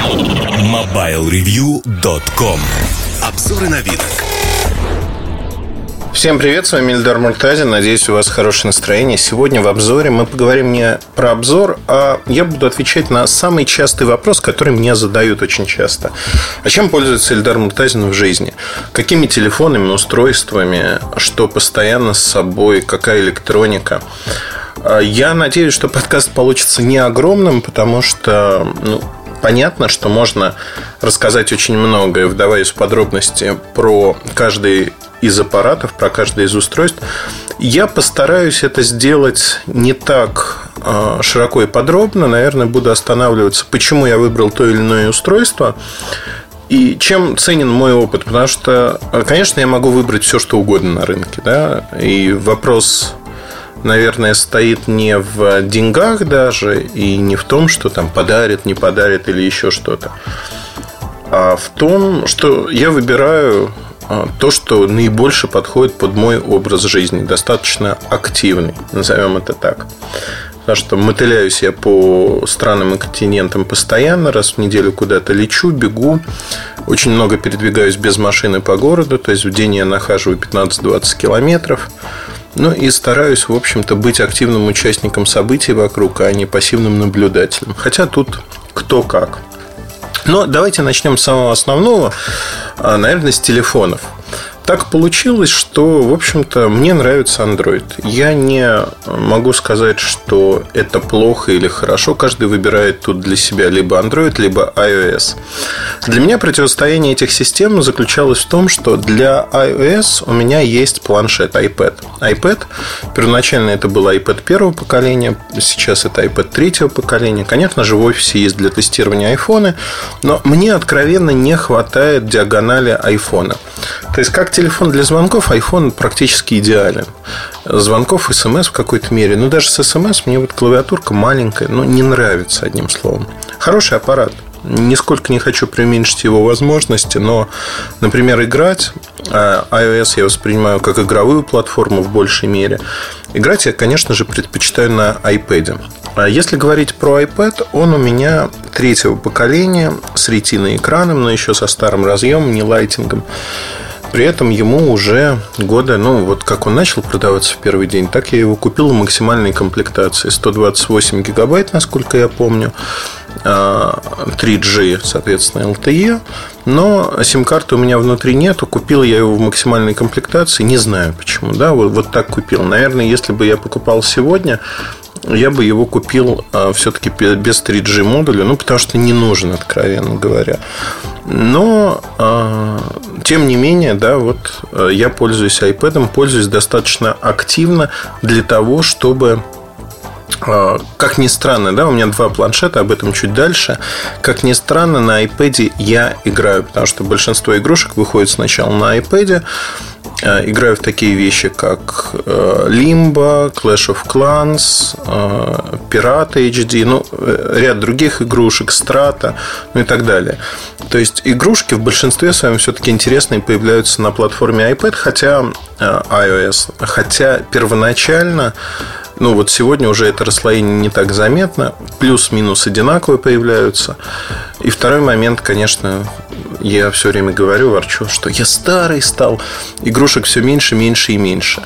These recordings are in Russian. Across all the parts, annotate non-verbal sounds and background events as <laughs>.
MobileReview.com Обзоры на вид. Всем привет, с вами Ильдар Муртазин. Надеюсь, у вас хорошее настроение. Сегодня в обзоре мы поговорим не про обзор, а я буду отвечать на самый частый вопрос, который мне задают очень часто. А чем пользуется Ильдар Муртазин в жизни? Какими телефонами, устройствами, что постоянно с собой, какая электроника? Я надеюсь, что подкаст получится не огромным, потому что ну, понятно, что можно рассказать очень многое, вдаваясь в подробности про каждый из аппаратов, про каждое из устройств. Я постараюсь это сделать не так а, широко и подробно. Наверное, буду останавливаться, почему я выбрал то или иное устройство. И чем ценен мой опыт? Потому что, конечно, я могу выбрать все, что угодно на рынке. Да? И вопрос наверное, стоит не в деньгах даже и не в том, что там подарит, не подарит или еще что-то, а в том, что я выбираю а, то, что наибольше подходит под мой образ жизни, достаточно активный, назовем это так. Потому что мотыляюсь я по странам и континентам постоянно, раз в неделю куда-то лечу, бегу, очень много передвигаюсь без машины по городу, то есть в день я нахаживаю 15-20 километров. Ну и стараюсь, в общем-то, быть активным участником событий вокруг, а не пассивным наблюдателем. Хотя тут кто как. Но давайте начнем с самого основного, а, наверное, с телефонов так получилось, что, в общем-то, мне нравится Android. Я не могу сказать, что это плохо или хорошо. Каждый выбирает тут для себя либо Android, либо iOS. Для меня противостояние этих систем заключалось в том, что для iOS у меня есть планшет iPad. iPad, первоначально это был iPad первого поколения, сейчас это iPad третьего поколения. Конечно же, в офисе есть для тестирования iPhone, но мне откровенно не хватает диагонали iPhone. То есть, как телефон для звонков, iPhone практически идеален. Звонков, смс в какой-то мере. Но даже с смс мне вот клавиатурка маленькая, но не нравится, одним словом. Хороший аппарат. Нисколько не хочу преуменьшить его возможности, но, например, играть а, iOS я воспринимаю как игровую платформу в большей мере. Играть я, конечно же, предпочитаю на iPad. А если говорить про iPad, он у меня третьего поколения с ретиной экраном, но еще со старым разъемом, не лайтингом. При этом ему уже года, ну, вот как он начал продаваться в первый день, так я его купил в максимальной комплектации. 128 гигабайт, насколько я помню. 3G, а, соответственно, LTE. Но сим-карты у меня внутри нету. Купил я его в максимальной комплектации. Не знаю почему. Да, вот, вот так купил. Наверное, если бы я покупал сегодня, я бы его купил а, все-таки без 3G модуля, ну, потому что не нужен, откровенно говоря. Но, а, тем не менее, да, вот а, я пользуюсь iPad, пользуюсь достаточно активно для того, чтобы как ни странно, да, у меня два планшета, об этом чуть дальше. Как ни странно, на iPad я играю, потому что большинство игрушек выходит сначала на iPad, играю в такие вещи, как э, Limbo, Clash of Clans, э, Пираты HD, ну, ряд других игрушек, Strata, ну и так далее. То есть игрушки в большинстве своем все-таки интересные появляются на платформе iPad, хотя iOS, хотя первоначально ну, вот сегодня уже это расслоение не так заметно. Плюс-минус одинаковые появляются. И второй момент, конечно, я все время говорю, ворчу, что я старый стал. Игрушек все меньше, меньше и меньше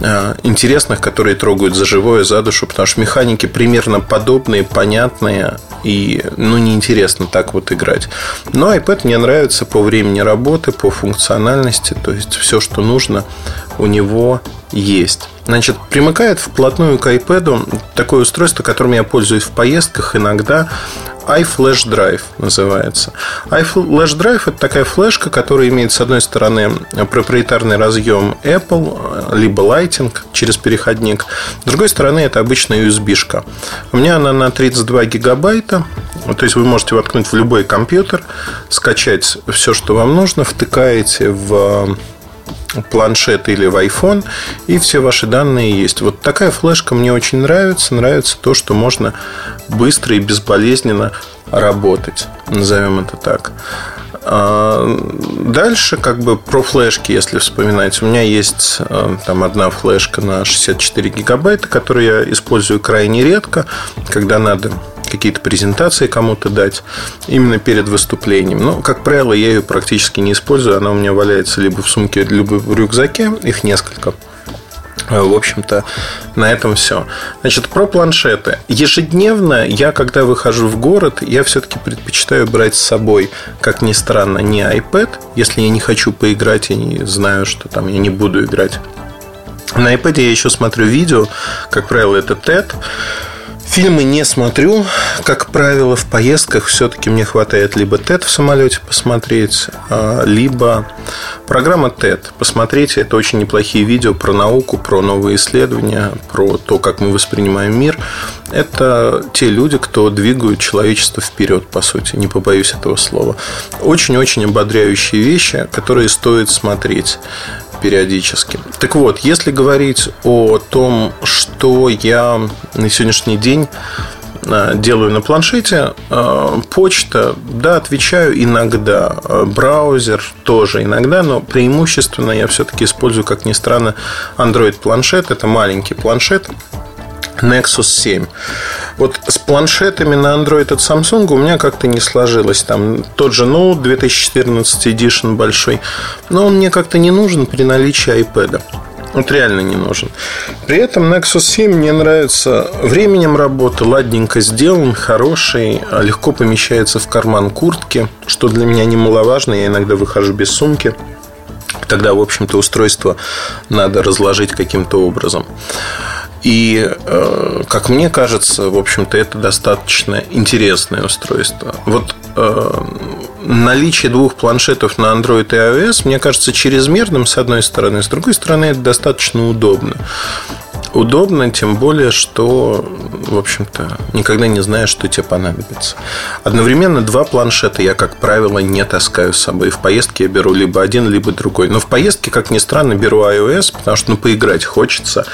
а, интересных, которые трогают за живое, за душу, потому что механики примерно подобные, понятные, и ну, неинтересно так вот играть. Но iPad мне нравится по времени работы, по функциональности, то есть все, что нужно, у него есть. Значит, примыкает вплотную к iPad такое устройство, которым я пользуюсь в поездках иногда iFlash Drive называется. iFlash Drive – это такая флешка, которая имеет, с одной стороны, проприетарный разъем Apple, либо Lighting через переходник. С другой стороны, это обычная USB-шка. У меня она на 32 гигабайта. То есть, вы можете воткнуть в любой компьютер, скачать все, что вам нужно, втыкаете в планшет или в iPhone, и все ваши данные есть. Вот такая флешка мне очень нравится. Нравится то, что можно быстро и безболезненно работать. Назовем это так. А, дальше, как бы про флешки, если вспоминать, у меня есть а, там одна флешка на 64 гигабайта, которую я использую крайне редко, когда надо какие-то презентации кому-то дать именно перед выступлением. Но, как правило, я ее практически не использую. Она у меня валяется либо в сумке, либо в рюкзаке. Их несколько. Э, в общем-то, на этом все. Значит, про планшеты. Ежедневно я, когда выхожу в город, я все-таки предпочитаю брать с собой, как ни странно, не iPad, если я не хочу поиграть и не знаю, что там я не буду играть. На iPad я еще смотрю видео, как правило, это TED. Фильмы не смотрю. Как правило, в поездках все-таки мне хватает либо TED в самолете посмотреть, а, либо программа TED. Посмотрите, это очень неплохие видео про науку, про новые исследования, про то, как мы воспринимаем мир. Это те люди, кто двигают человечество вперед, по сути, не побоюсь этого слова. Очень-очень ободряющие вещи, которые стоит смотреть периодически. Так вот, если говорить о том, что я на сегодняшний день э, делаю на планшете. Э, почта, да, отвечаю иногда. Э, браузер тоже иногда, но преимущественно я все-таки использую, как ни странно, Android планшет. Это маленький планшет Nexus 7. Вот с планшетами на Android от Samsung у меня как-то не сложилось. Там тот же Note 2014 Edition большой, но он мне как-то не нужен при наличии iPad. Вот реально не нужен. При этом Nexus 7 мне нравится временем работы, ладненько сделан, хороший, легко помещается в карман куртки, что для меня немаловажно. Я иногда выхожу без сумки. Тогда, в общем-то, устройство надо разложить каким-то образом. И, э, как мне кажется, в общем-то, это достаточно интересное устройство. Вот э, наличие двух планшетов на Android и iOS, мне кажется, чрезмерным, с одной стороны. С другой стороны, это достаточно удобно удобно, тем более, что, в общем-то, никогда не знаешь, что тебе понадобится. Одновременно два планшета я, как правило, не таскаю с собой. В поездке я беру либо один, либо другой. Но в поездке, как ни странно, беру iOS, потому что ну, поиграть хочется.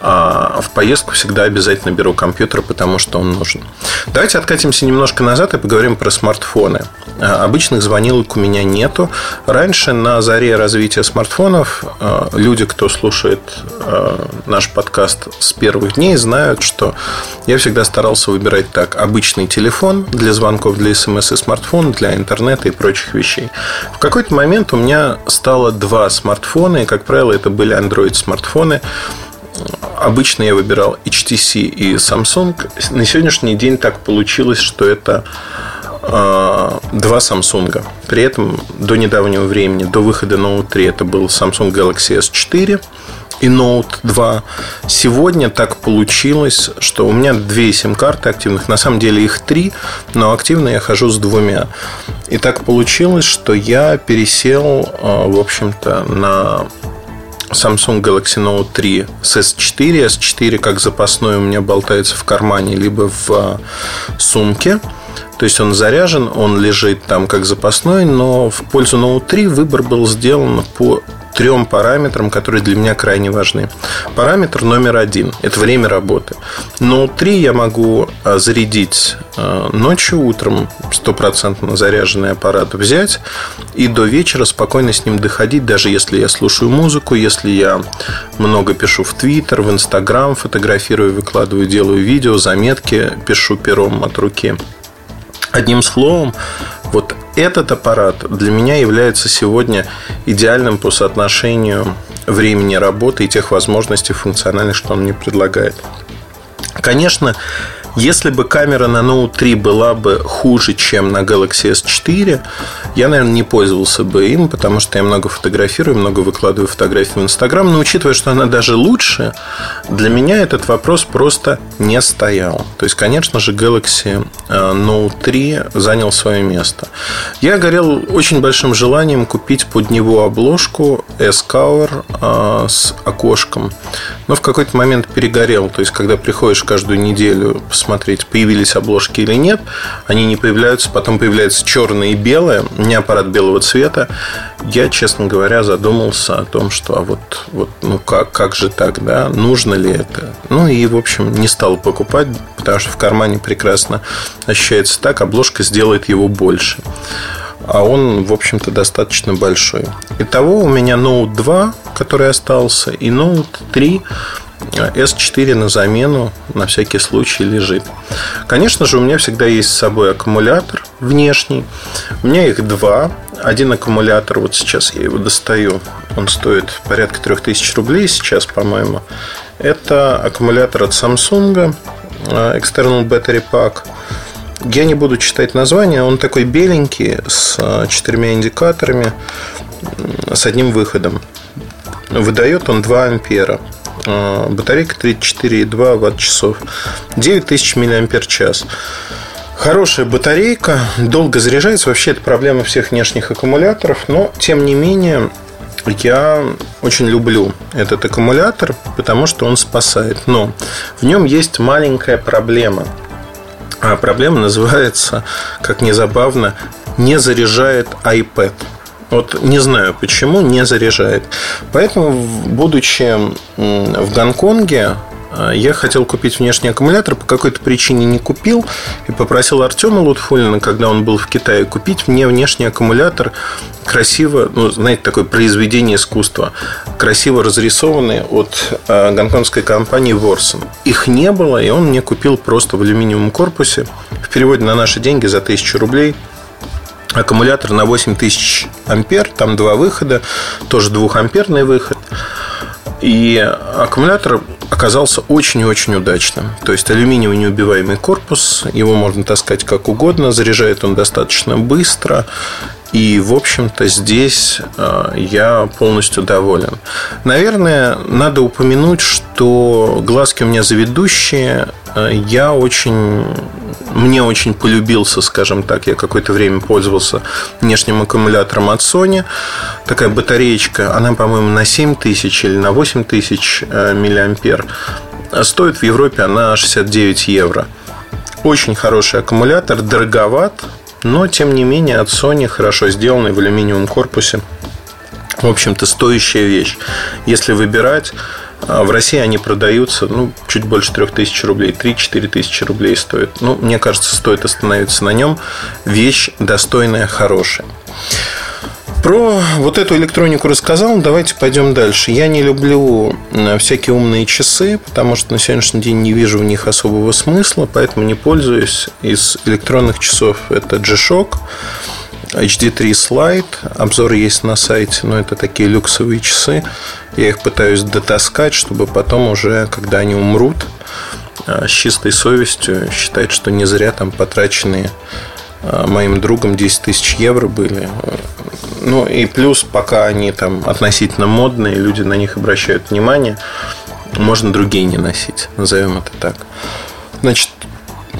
А в поездку всегда обязательно беру компьютер, потому что он нужен. Давайте откатимся немножко назад и поговорим про смартфоны. А, обычных звонилок у меня нету. Раньше на заре развития смартфонов а, люди, кто слушает а, наш подкаст, подкаст с первых дней знают, что я всегда старался выбирать так. Обычный телефон для звонков, для смс и смартфон, для интернета и прочих вещей. В какой-то момент у меня стало два смартфона, и, как правило, это были Android смартфоны. Обычно я выбирал HTC и Samsung. На сегодняшний день так получилось, что это а, два Samsung. При этом до недавнего времени, до выхода Note 3, это был Samsung Galaxy S4 и Note 2. Сегодня так получилось, что у меня две сим-карты активных. На самом деле их три, но активно я хожу с двумя. И так получилось, что я пересел, а, в общем-то, на Samsung Galaxy Note 3 с S4. S4 как запасной у меня болтается в кармане, либо в а, сумке. То есть он заряжен, он лежит там как запасной, но в пользу Note 3 выбор был сделан по трем параметрам, которые для меня крайне важны. Параметр номер один – это время работы. Note 3 я могу а, зарядить а, ночью, утром стопроцентно заряженный аппарат взять и до вечера спокойно с ним доходить, даже если я слушаю музыку, если я много пишу в Твиттер, в Инстаграм, фотографирую, выкладываю, делаю видео, заметки, пишу пером от руки. Одним словом, вот этот аппарат для меня является сегодня идеальным по соотношению времени работы и тех возможностей функциональных, что он мне предлагает. Конечно, если бы камера на Note 3 была бы хуже, чем на Galaxy S4, я, наверное, не пользовался бы им, потому что я много фотографирую, много выкладываю фотографии в Инстаграм. Но учитывая, что она даже лучше, для меня этот вопрос просто не стоял. То есть, конечно же, Galaxy э, Note 3 занял свое место. Я горел очень большим желанием купить под него обложку S-Cover э, с окошком. Но в какой-то момент перегорел. То есть, когда приходишь каждую неделю посмотреть, появились обложки или нет. Они не появляются, потом появляются черные и белые, не аппарат белого цвета. Я, честно говоря, задумался о том, что а вот, вот ну как, как же так, да, нужно ли это? Ну и, в общем, не стал покупать, потому что в кармане прекрасно ощущается так, обложка сделает его больше а он, в общем-то, достаточно большой. Итого у меня Note 2, который остался, и Note 3 S4 на замену на всякий случай лежит. Конечно же, у меня всегда есть с собой аккумулятор внешний. У меня их два. Один аккумулятор, вот сейчас я его достаю, он стоит порядка 3000 рублей сейчас, по-моему. Это аккумулятор от Samsung э, External Battery Pack. Я не буду читать название, он такой беленький, с э, четырьмя индикаторами, с одним выходом. Выдает он 2 ампера. Э, батарейка 34,2 ватт-часов. 9000 мАч. Хорошая батарейка, долго заряжается. Вообще, это проблема всех внешних аккумуляторов. Но, тем не менее, я очень люблю этот аккумулятор, потому что он спасает. Но в нем есть маленькая проблема. А проблема <laughs> называется, как ни забавно, не заряжает iPad. Вот не знаю почему не заряжает. Поэтому, будучи в Гонконге, а, я хотел купить внешний аккумулятор, по какой-то причине не купил и попросил Артема Лутфулина, когда он был в Китае, купить мне внешний аккумулятор красиво, ну, знаете, такое произведение искусства, красиво разрисованный от а, гонконгской компании Ворсон. Их не было, и он мне купил просто в алюминиевом корпусе. В переводе на наши деньги за 1000 рублей аккумулятор на 8000 ампер, там два выхода, тоже двухамперный выход. И аккумулятор оказался очень и очень удачным. То есть алюминиевый неубиваемый корпус, его можно таскать как угодно, заряжает он достаточно быстро. И, в общем-то, здесь э, я полностью доволен. Наверное, надо упомянуть, что глазки у меня заведущие. Э, я очень мне очень полюбился, скажем так. Я какое-то время пользовался внешним аккумулятором от Sony. Такая батареечка, она, по-моему, на 7 тысяч или на 8 тысяч э, миллиампер. Стоит в Европе она 69 евро. Очень хороший аккумулятор, дороговат, но, тем не менее, от Sony хорошо сделанный в алюминиевом корпусе. В общем-то, стоящая вещь. Если выбирать, а в России они продаются ну, чуть больше 3000 рублей, 3-4 тысячи рублей стоят. Ну, мне кажется, стоит остановиться на нем. Вещь достойная, хорошая. Про вот эту электронику рассказал, давайте пойдем дальше. Я не люблю всякие умные часы, потому что на сегодняшний день не вижу в них особого смысла, поэтому не пользуюсь. Из электронных часов это G-Shock, HD3 Slide. Обзор есть на сайте, но это такие люксовые часы. Я их пытаюсь дотаскать, чтобы потом уже, когда они умрут, э, с чистой совестью считать, что не зря там потраченные э, моим другом 10 тысяч евро были. Ну и плюс, пока они там относительно модные, люди на них обращают внимание, можно другие не носить, назовем это так. Значит,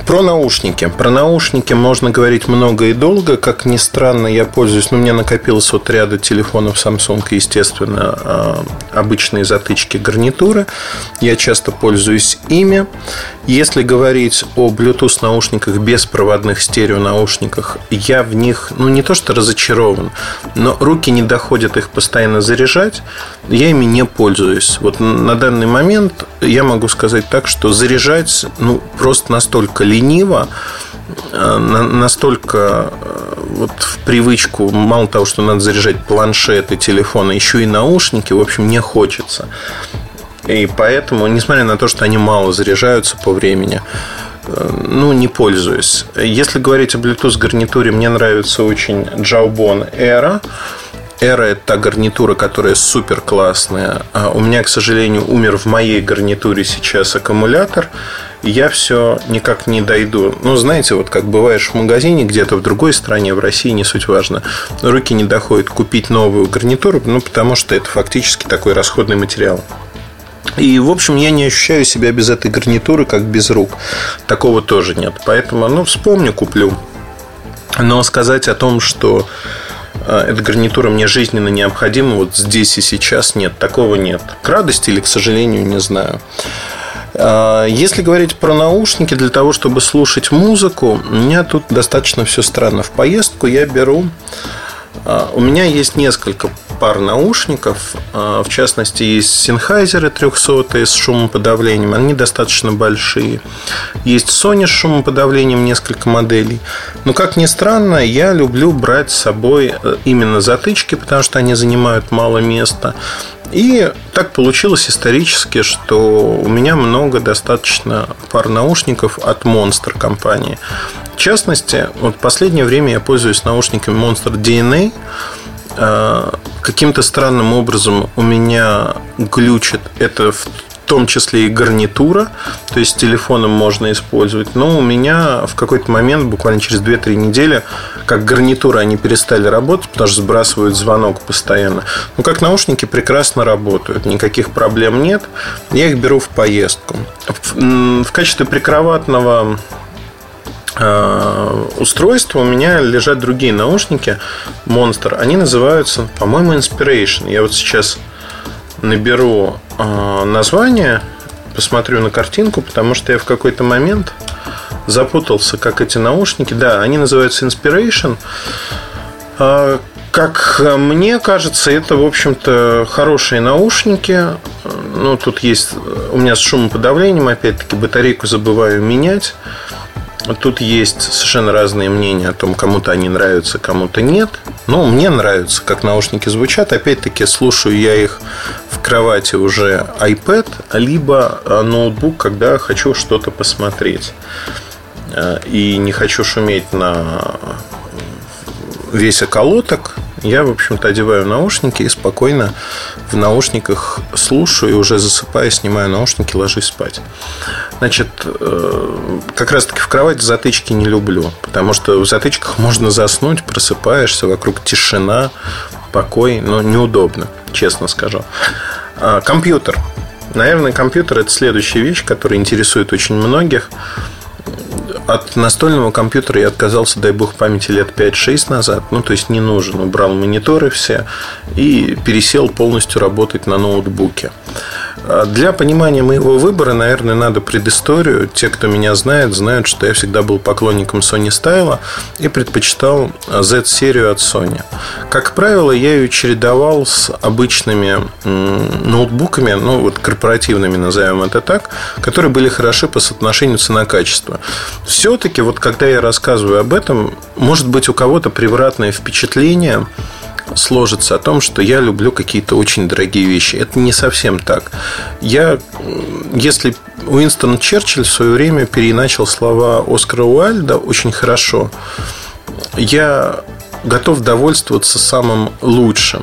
про наушники. Про наушники можно говорить много и долго. Как ни странно, я пользуюсь... Ну, у меня накопилось вот ряда телефонов Samsung, естественно, а, обычные затычки гарнитуры. Я часто пользуюсь ими. Если говорить о Bluetooth наушниках, беспроводных стерео наушниках, я в них, ну, не то что разочарован, но руки не доходят их постоянно заряжать. Я ими не пользуюсь. Вот на данный момент я могу сказать так, что заряжать, ну, просто настолько лениво, э, настолько э, вот в привычку, мало того, что надо заряжать планшеты, телефоны, еще и наушники, в общем, не хочется. И поэтому, несмотря на то, что они мало заряжаются по времени, э, ну, не пользуюсь. Если говорить о Bluetooth гарнитуре, мне нравится очень Jawbone Era. Era – это та гарнитура, которая супер классная. А у меня, к сожалению, умер в моей гарнитуре сейчас аккумулятор – я все никак не дойду. Ну, знаете, вот как бываешь в магазине где-то в другой стране, в России, не суть важно, руки не доходят купить новую гарнитуру, ну, потому что это фактически такой расходный материал. И, в общем, я не ощущаю себя без этой гарнитуры, как без рук. Такого тоже нет. Поэтому, ну, вспомню, куплю. Но сказать о том, что э, эта гарнитура мне жизненно необходима, вот здесь и сейчас нет, такого нет. К радости или к сожалению, не знаю. А, если говорить про наушники, для того, чтобы слушать музыку, у меня тут достаточно все странно. В поездку я беру... А, у меня есть несколько пар наушников. А, в частности, есть Sennheiser 300 с шумоподавлением. Они достаточно большие. Есть Sony с шумоподавлением, несколько моделей. Но, как ни странно, я люблю брать с собой э, именно затычки, потому что они занимают мало места. И так получилось исторически, что у меня много достаточно пар наушников от Monster компании. В частности, вот в последнее время я пользуюсь наушниками Monster DNA. А, каким-то странным образом у меня глючит это в в том числе и гарнитура, то есть телефоном можно использовать. Но у меня в какой-то момент, буквально через 2-3 недели, как гарнитура они перестали работать, потому что сбрасывают звонок постоянно. Ну, как наушники прекрасно работают, никаких проблем нет. Я их беру в поездку. В, в качестве прикроватного э, устройства у меня лежат другие наушники Monster. Они называются, по-моему, Inspiration. Я вот сейчас наберу э, название, посмотрю на картинку, потому что я в какой-то момент запутался, как эти наушники. Да, они называются Inspiration. А, как мне кажется, это, в общем-то, хорошие наушники. Ну, тут есть у меня с шумоподавлением, опять-таки, батарейку забываю менять. Тут есть совершенно разные мнения о том, кому-то они нравятся, кому-то нет. Ну, мне нравится, как наушники звучат. Опять-таки, слушаю я их в кровати уже iPad, либо ноутбук, когда хочу что-то посмотреть. Э, и не хочу шуметь на весь околоток, я, в общем-то, одеваю наушники и спокойно в наушниках слушаю и уже засыпая, снимаю наушники, ложусь спать. Значит, э, как раз-таки в кровать затычки не люблю, потому что в затычках можно заснуть, просыпаешься, вокруг тишина, покой, но неудобно, честно скажу. А, компьютер. Наверное, компьютер – это следующая вещь, которая интересует очень многих – от настольного компьютера я отказался, дай бог памяти, лет 5-6 назад. Ну, то есть не нужен. Убрал мониторы все и пересел полностью работать на ноутбуке. А для понимания моего выбора, наверное, надо предысторию. Те, кто меня знает, знают, что я всегда был поклонником Sony Style и предпочитал Z-серию от Sony. Как правило, я ее чередовал с обычными ноутбуками, ну вот корпоративными, назовем это так, которые были хороши по соотношению цена-качество. Все-таки, вот когда я рассказываю об этом, может быть у кого-то превратное впечатление – сложится о том, что я люблю какие-то очень дорогие вещи. Это не совсем так. Я, если Уинстон Черчилль в свое время переначал слова Оскара Уайльда очень хорошо, я готов довольствоваться самым лучшим.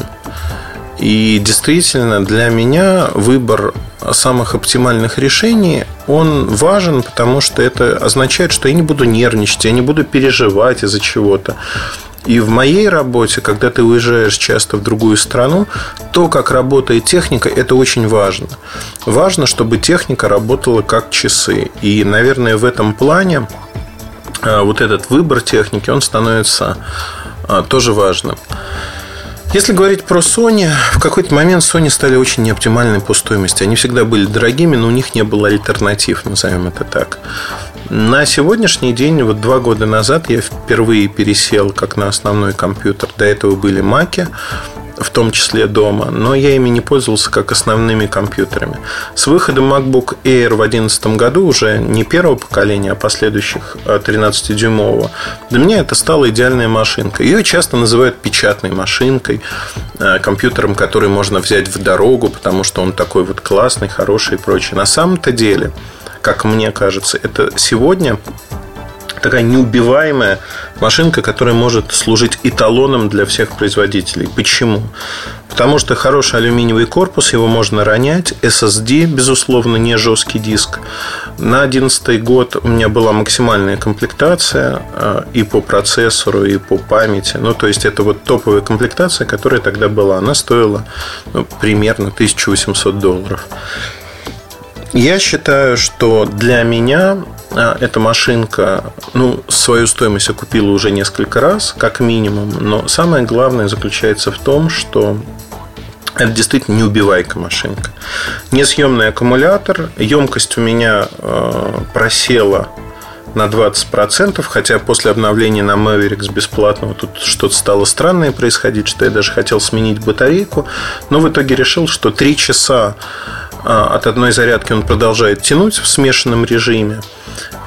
И действительно, для меня выбор самых оптимальных решений, он важен, потому что это означает, что я не буду нервничать, я не буду переживать из-за чего-то. И в моей работе, когда ты уезжаешь часто в другую страну, то, как работает техника, это очень важно. Важно, чтобы техника работала как часы. И, наверное, в этом плане а, вот этот выбор техники, он становится а, тоже важным. Если говорить про Sony, в какой-то момент Sony стали очень неоптимальны по стоимости. Они всегда были дорогими, но у них не было альтернатив, назовем это так. На сегодняшний день, вот два года назад я впервые пересел как на основной компьютер. До этого были маки в том числе дома, но я ими не пользовался как основными компьютерами. С выходом MacBook Air в 2011 году, уже не первого поколения, а последующих 13-дюймового, для меня это стала идеальная машинка. Ее часто называют печатной машинкой, э, компьютером, который можно взять в дорогу, потому что он такой вот классный, хороший и прочее. На самом-то деле, как мне кажется, это сегодня такая неубиваемая машинка, которая может служить эталоном для всех производителей. Почему? Потому что хороший алюминиевый корпус, его можно ронять. SSD, безусловно, не жесткий диск. На 2011 год у меня была максимальная комплектация э, и по процессору, и по памяти. Ну, то есть, это вот топовая комплектация, которая тогда была. Она стоила ну, примерно 1800 долларов. Я считаю, что для меня эта машинка, ну, свою стоимость окупила уже несколько раз, как минимум. Но самое главное заключается в том, что это действительно неубивайка машинка. Несъемный аккумулятор. Емкость у меня э, просела на 20%, хотя после обновления на Mavericks бесплатного тут что-то стало странное происходить, что я даже хотел сменить батарейку, но в итоге решил, что 3 часа а, от одной зарядки он продолжает тянуть в смешанном режиме.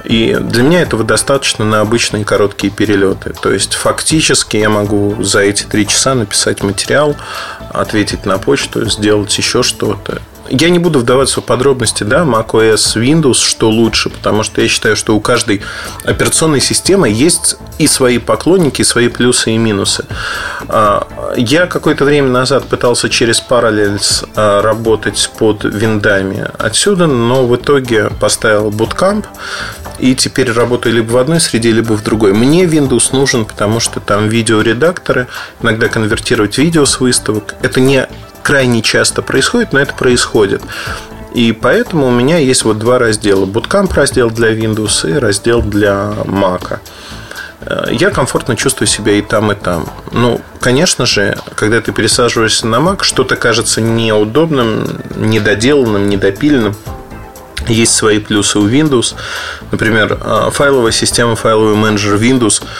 И для меня этого достаточно на обычные короткие перелеты. То есть, фактически я могу за эти три часа написать материал, ответить на почту, сделать еще что-то. Я не буду вдаваться в подробности, да, macOS, Windows, что лучше, потому что я считаю, что у каждой операционной системы есть и свои поклонники, и свои плюсы и минусы. А, я какое-то время назад пытался через Parallels а, работать под виндами отсюда, но в итоге поставил Bootcamp, и теперь работаю либо в одной среде, либо в другой. Мне Windows нужен, потому что там видеоредакторы, иногда конвертировать видео с выставок. Это не крайне часто происходит, но это происходит. И поэтому у меня есть вот два раздела. Bootcamp раздел для Windows и раздел для Mac. Э, я комфортно чувствую себя и там, и там. Ну, конечно же, когда ты пересаживаешься на Mac, что-то кажется неудобным, недоделанным, недопиленным. Есть свои плюсы у Windows. Например, э, файловая система, файловый менеджер Windows –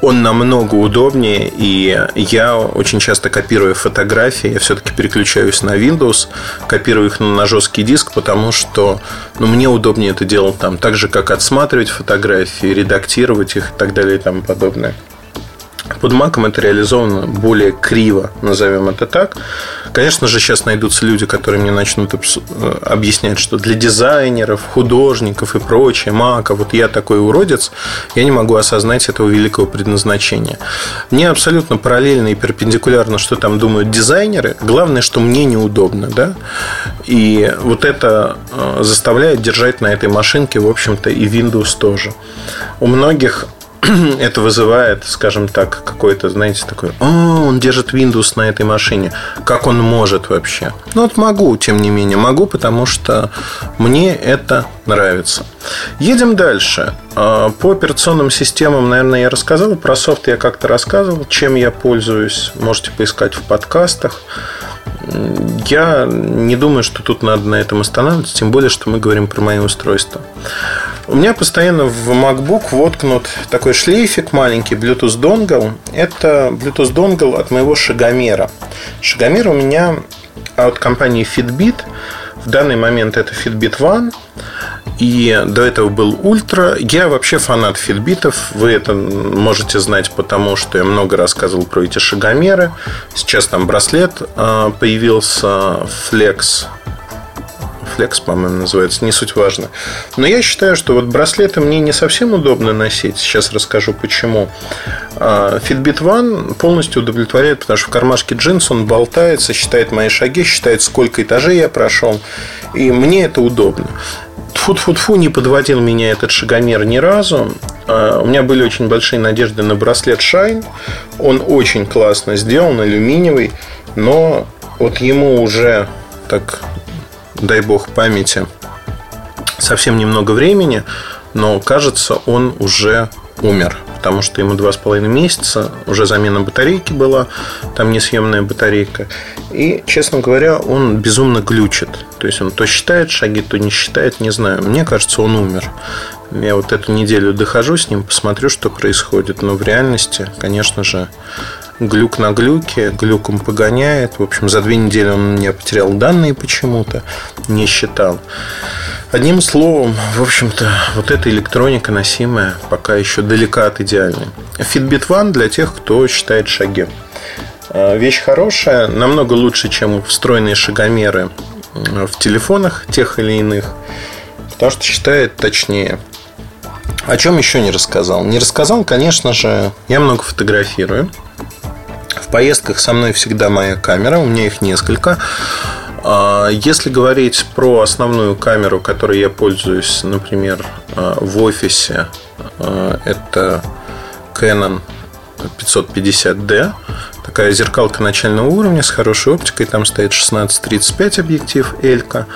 он намного удобнее, и я очень часто копирую фотографии, я все-таки переключаюсь на Windows, копирую их на жесткий диск, потому что ну, мне удобнее это делать там, так же, как отсматривать фотографии, редактировать их и так далее и тому подобное. Под маком это реализовано более криво, назовем это так. Конечно же, сейчас найдутся люди, которые мне начнут э, объяснять, что для дизайнеров, художников и прочее, мака, вот я такой уродец, я не могу осознать этого великого предназначения. Мне абсолютно параллельно и перпендикулярно, что там думают дизайнеры. Главное, что мне неудобно, да. И вот это э, заставляет держать на этой машинке, в общем-то, и Windows тоже. У многих <clears throat> это вызывает, скажем так, какой-то, знаете, такой, о, он держит Windows на этой машине. Как он может вообще? Ну, вот могу, тем не менее, могу, потому что мне это нравится. Едем дальше. А, по операционным системам, наверное, я рассказал. Про софт я как-то рассказывал. Чем я пользуюсь, можете поискать в подкастах. Я не думаю, что тут надо на этом останавливаться, тем более, что мы говорим про мои устройства. У меня постоянно в MacBook воткнут такой шлейфик маленький, Bluetooth Dongle. Это Bluetooth Dongle от моего шагомера. Шагомер у меня от компании Fitbit. В данный момент это Fitbit One. И до этого был Ультра. Я вообще фанат фитбитов. Вы это можете знать, потому что я много рассказывал про эти шагомеры. Сейчас там браслет а, появился Flex Flex, по-моему, называется, не суть важно. Но я считаю, что вот браслеты мне не совсем удобно носить. Сейчас расскажу почему. А, Fitbit One полностью удовлетворяет, потому что в кармашке джинс он болтается, считает мои шаги, считает, сколько этажей я прошел. И мне это удобно. Тфу-тфу-тфу, не подводил меня этот шагомер ни разу. А, у меня были очень большие надежды на браслет Shine. Он очень классно сделан, алюминиевый, но вот ему уже так дай бог памяти, совсем немного времени, но кажется, он уже умер, потому что ему два с половиной месяца, уже замена батарейки была, там несъемная батарейка. И, честно говоря, он безумно глючит. То есть он то считает шаги, то не считает, не знаю. Мне кажется, он умер. Я вот эту неделю дохожу с ним, посмотрю, что происходит. Но в реальности, конечно же, глюк на глюке, глюком погоняет. В общем, за две недели он мне потерял данные почему-то, не считал. Одним словом, в общем-то, вот эта электроника носимая пока еще далека от идеальной. Fitbit One для тех, кто считает шаги. А, вещь хорошая, намного лучше, чем встроенные шагомеры в телефонах тех или иных, потому что считает точнее. О чем еще не рассказал? Не рассказал, конечно же, я много фотографирую. В поездках со мной всегда моя камера, у меня их несколько. А, если говорить про основную камеру, которой я пользуюсь, например, а, в офисе, а, это Canon 550D. Такая зеркалка начального уровня с хорошей оптикой. Там стоит 16-35 объектив Элька.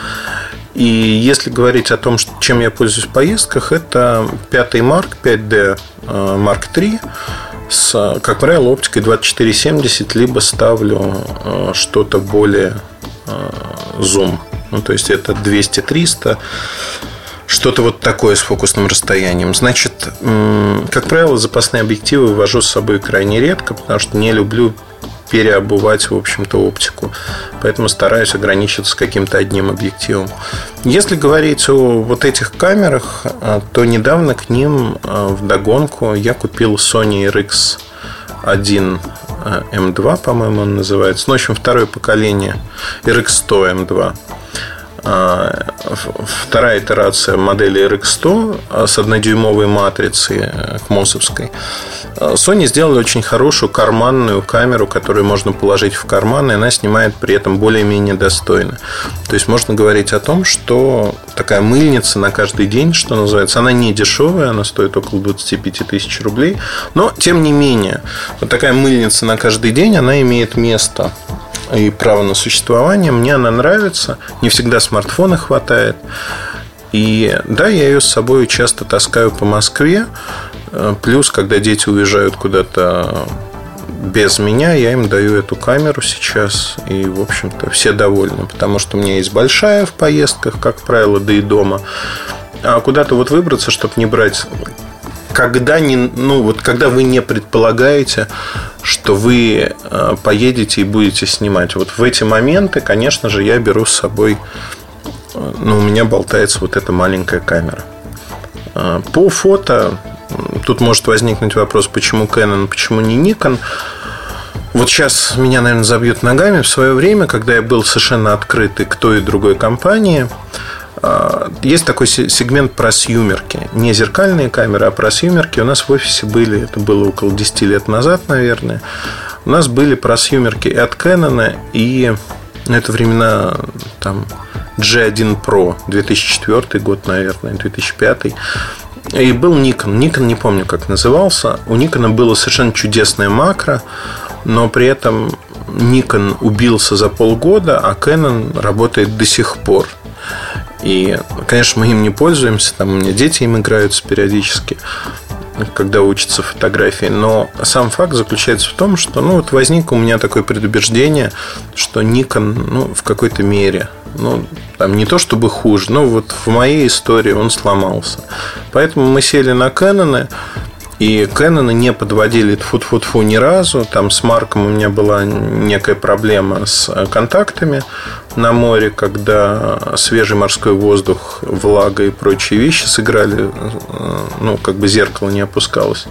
И если говорить о том, чем я пользуюсь в поездках, это 5 Mark 5D Mark III с, как правило, оптикой 2470, либо ставлю э, что-то более э, зум. Ну, то есть это 200-300, что-то вот такое с фокусным расстоянием. Значит, как правило, запасные объективы вожу с собой крайне редко, потому что не люблю переобувать, в общем-то, оптику. Поэтому стараюсь ограничиться каким-то одним объективом. Если говорить о вот этих камерах, э, то недавно к ним э, в догонку я купил Sony RX1 M2, по-моему, он называется. Ну, в общем, второе поколение RX100 M2. А, вторая итерация модели RX100 а, с однодюймовой матрицей э, к МОСовской. А, Sony сделали очень хорошую карманную камеру, которую можно положить в карман, и она снимает при этом более-менее достойно. То есть можно говорить о том, что такая мыльница на каждый день, что называется, она не дешевая, она стоит около 25 тысяч рублей, но тем не менее, вот такая мыльница на каждый день, она имеет место и право на существование. Мне она нравится. Не всегда смартфона хватает. И да, я ее с собой часто таскаю по Москве. Плюс, когда дети уезжают куда-то без меня, я им даю эту камеру сейчас. И, в общем-то, все довольны. Потому что у меня есть большая в поездках, как правило, да и дома. А куда-то вот выбраться, чтобы не брать когда, не, ну, вот когда вы не предполагаете, что вы э, поедете и будете снимать. Вот в эти моменты, конечно же, я беру с собой, э, ну, у меня болтается вот эта маленькая камера. Э, по фото тут может возникнуть вопрос, почему Canon, почему не Nikon. Вот сейчас меня, наверное, забьют ногами. В свое время, когда я был совершенно открытый к той и другой компании, есть такой сегмент просъюмерки. Не зеркальные камеры, а просъюмерки. У нас в офисе были, это было около 10 лет назад, наверное. У нас были просъюмерки и от Canon, и на это времена там, G1 Pro, 2004 год, наверное, 2005. И был Nikon. Nikon не помню, как назывался. У Nikon было совершенно чудесное макро, но при этом Nikon убился за полгода, а Canon работает до сих пор. И, конечно, мы им не пользуемся, там у меня дети им играются периодически, когда учатся фотографии. Но сам факт заключается в том, что ну, вот возникло у меня такое предубеждение, что Nikon ну, в какой-то мере ну, там не то чтобы хуже, но вот в моей истории он сломался. Поэтому мы сели на Canon, и Canon не подводили тфу-тфу-тфу ни разу. Там с Марком у меня была некая проблема с контактами на море, когда свежий морской воздух, влага и прочие вещи сыграли, ну, как бы зеркало не опускалось.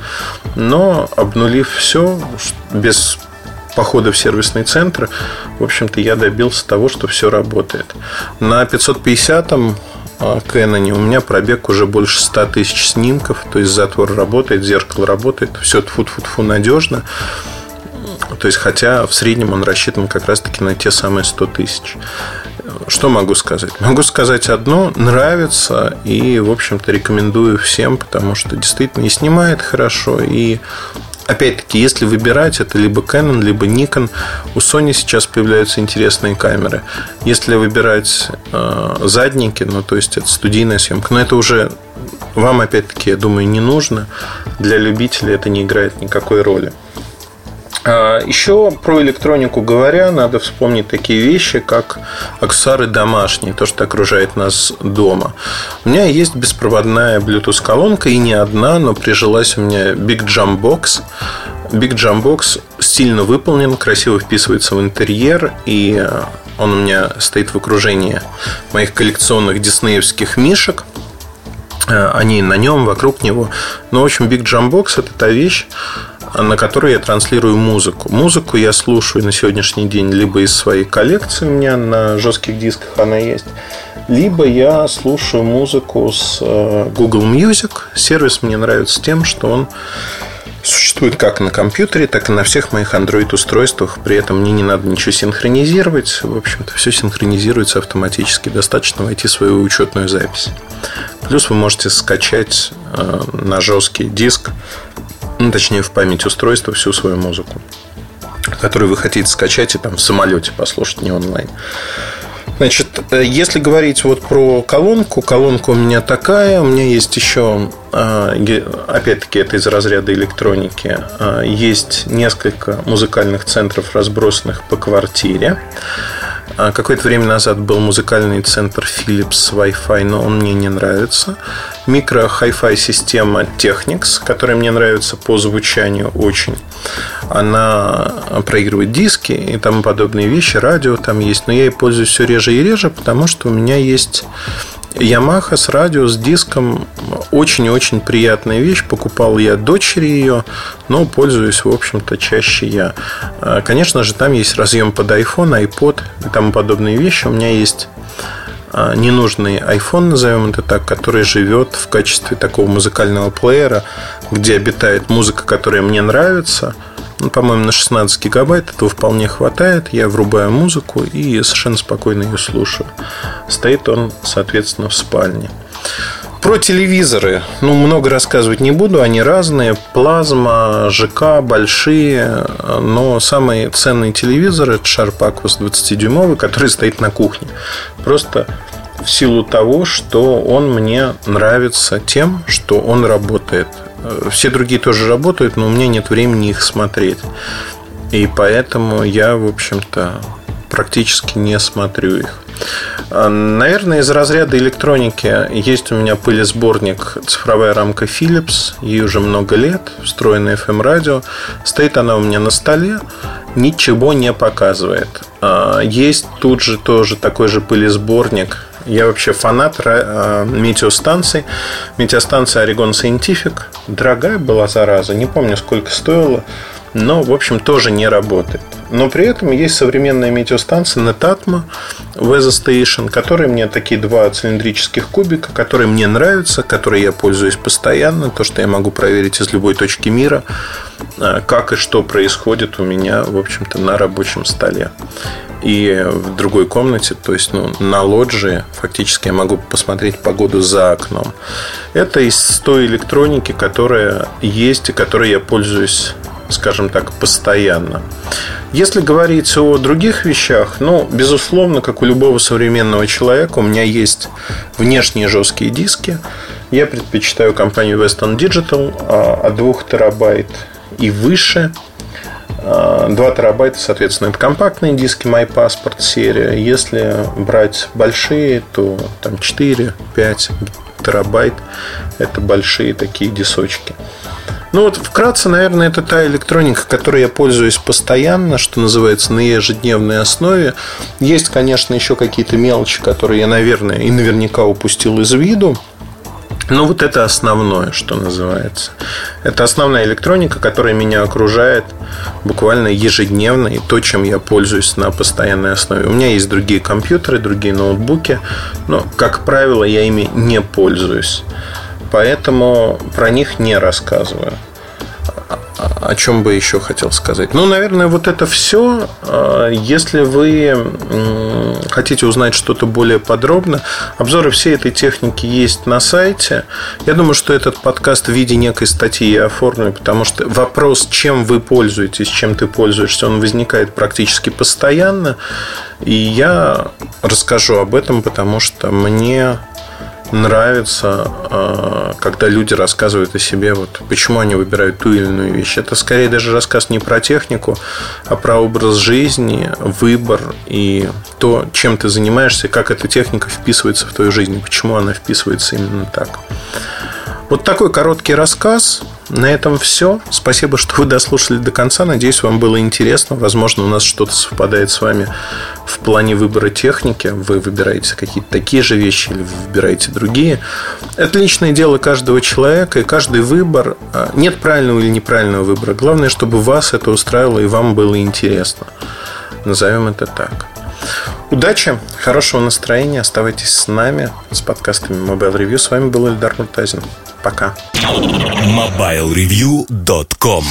Но обнулив все, без похода в сервисный центр, в общем-то, я добился того, что все работает. На 550-м Canon у меня пробег уже больше 100 тысяч снимков, то есть затвор работает, зеркало работает, все тфу-тфу-тфу надежно. То есть, хотя в среднем он рассчитан как раз-таки на те самые 100 тысяч. Что могу сказать? Могу сказать одно, нравится и, в общем-то, рекомендую всем, потому что действительно и снимает хорошо, и опять-таки, если выбирать, это либо Canon, либо Nikon. У Sony сейчас появляются интересные камеры. Если выбирать э, задники, ну, то есть это студийная съемка, но это уже вам, опять-таки, я думаю, не нужно. Для любителей это не играет никакой роли. А, Еще про электронику говоря, надо вспомнить такие вещи, как аксессуары домашние, то, что окружает нас дома. У меня есть беспроводная Bluetooth-колонка, и не одна, но прижилась у меня Big Jump Box. Big Jump Box стильно выполнен, красиво вписывается в интерьер, и он у меня стоит в окружении моих коллекционных диснеевских мишек они на нем, вокруг него. Ну, в общем, Big Jump Box – это та вещь, на которой я транслирую музыку. Музыку я слушаю на сегодняшний день либо из своей коллекции, у меня на жестких дисках она есть, либо я слушаю музыку с э, Google Music. Сервис мне нравится тем, что он существует как на компьютере, так и на всех моих Android-устройствах. При этом мне не надо ничего синхронизировать. В общем-то, все синхронизируется автоматически. Достаточно войти в свою учетную запись. Плюс вы можете скачать э, на жесткий диск ну, точнее, в память устройства всю свою музыку, которую вы хотите скачать и там в самолете послушать, не онлайн. Значит, э, если говорить вот про колонку, колонка у меня такая, у меня есть еще, э, опять-таки, это из разряда электроники, э, есть несколько музыкальных центров, разбросанных по квартире. А какое-то время назад был музыкальный центр Philips Wi-Fi, но он мне не нравится. Микро Hi-Fi система Technics, которая мне нравится по звучанию очень. Она проигрывает диски и тому подобные вещи, радио там есть, но я ей пользуюсь все реже и реже, потому что у меня есть Yamaha с радио, с диском очень-очень приятная вещь. Покупал я дочери ее, но пользуюсь, в общем-то, чаще я. А, конечно же, там есть разъем под iPhone, iPod и тому подобные вещи. У меня есть а, ненужный iPhone, назовем это так, который живет в качестве такого музыкального плеера, где обитает музыка, которая мне нравится – ну, по-моему, на 16 гигабайт этого вполне хватает. Я врубаю музыку и совершенно спокойно ее слушаю. Стоит он, соответственно, в спальне. Про телевизоры, ну, много рассказывать не буду, они разные, плазма, ЖК, большие, но самый ценный телевизор это Sharp Aquos 20-дюймовый, который <laughs> стоит на кухне. Просто в силу того, что он мне нравится тем, что он работает. Все другие тоже работают, но у меня нет времени их смотреть. И поэтому я, в общем-то, практически не смотрю их. А, наверное, из разряда электроники есть у меня пылесборник цифровая рамка Philips. Ей уже много лет, встроенная FM радио. Стоит она у меня на столе, ничего не показывает. А, есть тут же тоже такой же пылесборник я вообще фанат э, метеостанций. Метеостанция Oregon Scientific. Дорогая была зараза. Не помню, сколько стоила. Но, в общем, тоже не работает. Но при этом есть современная метеостанция Netatmo Weather Station, которые мне такие два цилиндрических кубика, которые мне нравятся, которые я пользуюсь постоянно, то, что я могу проверить из любой точки мира, э, как и что происходит у меня, в общем-то, на рабочем столе и в другой комнате, то есть ну, на лоджии, фактически я могу посмотреть погоду за окном. Это из той электроники, которая есть и которой я пользуюсь скажем так, постоянно. Если говорить о других вещах, ну, безусловно, как у любого современного человека, у меня есть внешние жесткие диски. Я предпочитаю компанию Western Digital а, от 2 терабайт и выше – 2 терабайта, соответственно, это компактные диски MyPassport серия. Если брать большие, то там 4-5 терабайт. Это большие такие дисочки. Ну вот вкратце, наверное, это та электроника, которой я пользуюсь постоянно, что называется, на ежедневной основе. Есть, конечно, еще какие-то мелочи, которые я, наверное, и наверняка упустил из виду. Ну, вот это основное, что называется. Это основная электроника, которая меня окружает буквально ежедневно, и то, чем я пользуюсь на постоянной основе. У меня есть другие компьютеры, другие ноутбуки, но, как правило, я ими не пользуюсь. Поэтому про них не рассказываю о чем бы еще хотел сказать? Ну, наверное, вот это все. А, если вы хотите узнать что-то более подробно, обзоры всей этой техники есть на сайте. Я думаю, что этот подкаст в виде некой статьи я оформлю, потому что вопрос, чем вы пользуетесь, чем ты пользуешься, он возникает практически постоянно. И я расскажу об этом, потому что мне нравится, а, когда люди рассказывают о себе, вот почему они выбирают ту или иную вещь. Это скорее даже рассказ не про технику, а про образ жизни, выбор и то, чем ты занимаешься, как эта техника вписывается в твою жизнь, почему она вписывается именно так. Вот такой короткий рассказ. На этом все. Спасибо, что вы дослушали до конца. Надеюсь, вам было интересно. Возможно, у нас что-то совпадает с вами в плане выбора техники. Вы выбираете какие-то такие же вещи или вы выбираете другие. Это личное дело каждого человека, и каждый выбор... А, нет правильного или неправильного выбора. Главное, чтобы вас это устраивало и вам было интересно. Назовем это так. Удачи, хорошего настроения. Оставайтесь с нами, с подкастами Mobile Review. С вами был Эльдар Муртазин. Пока. MobileReview.com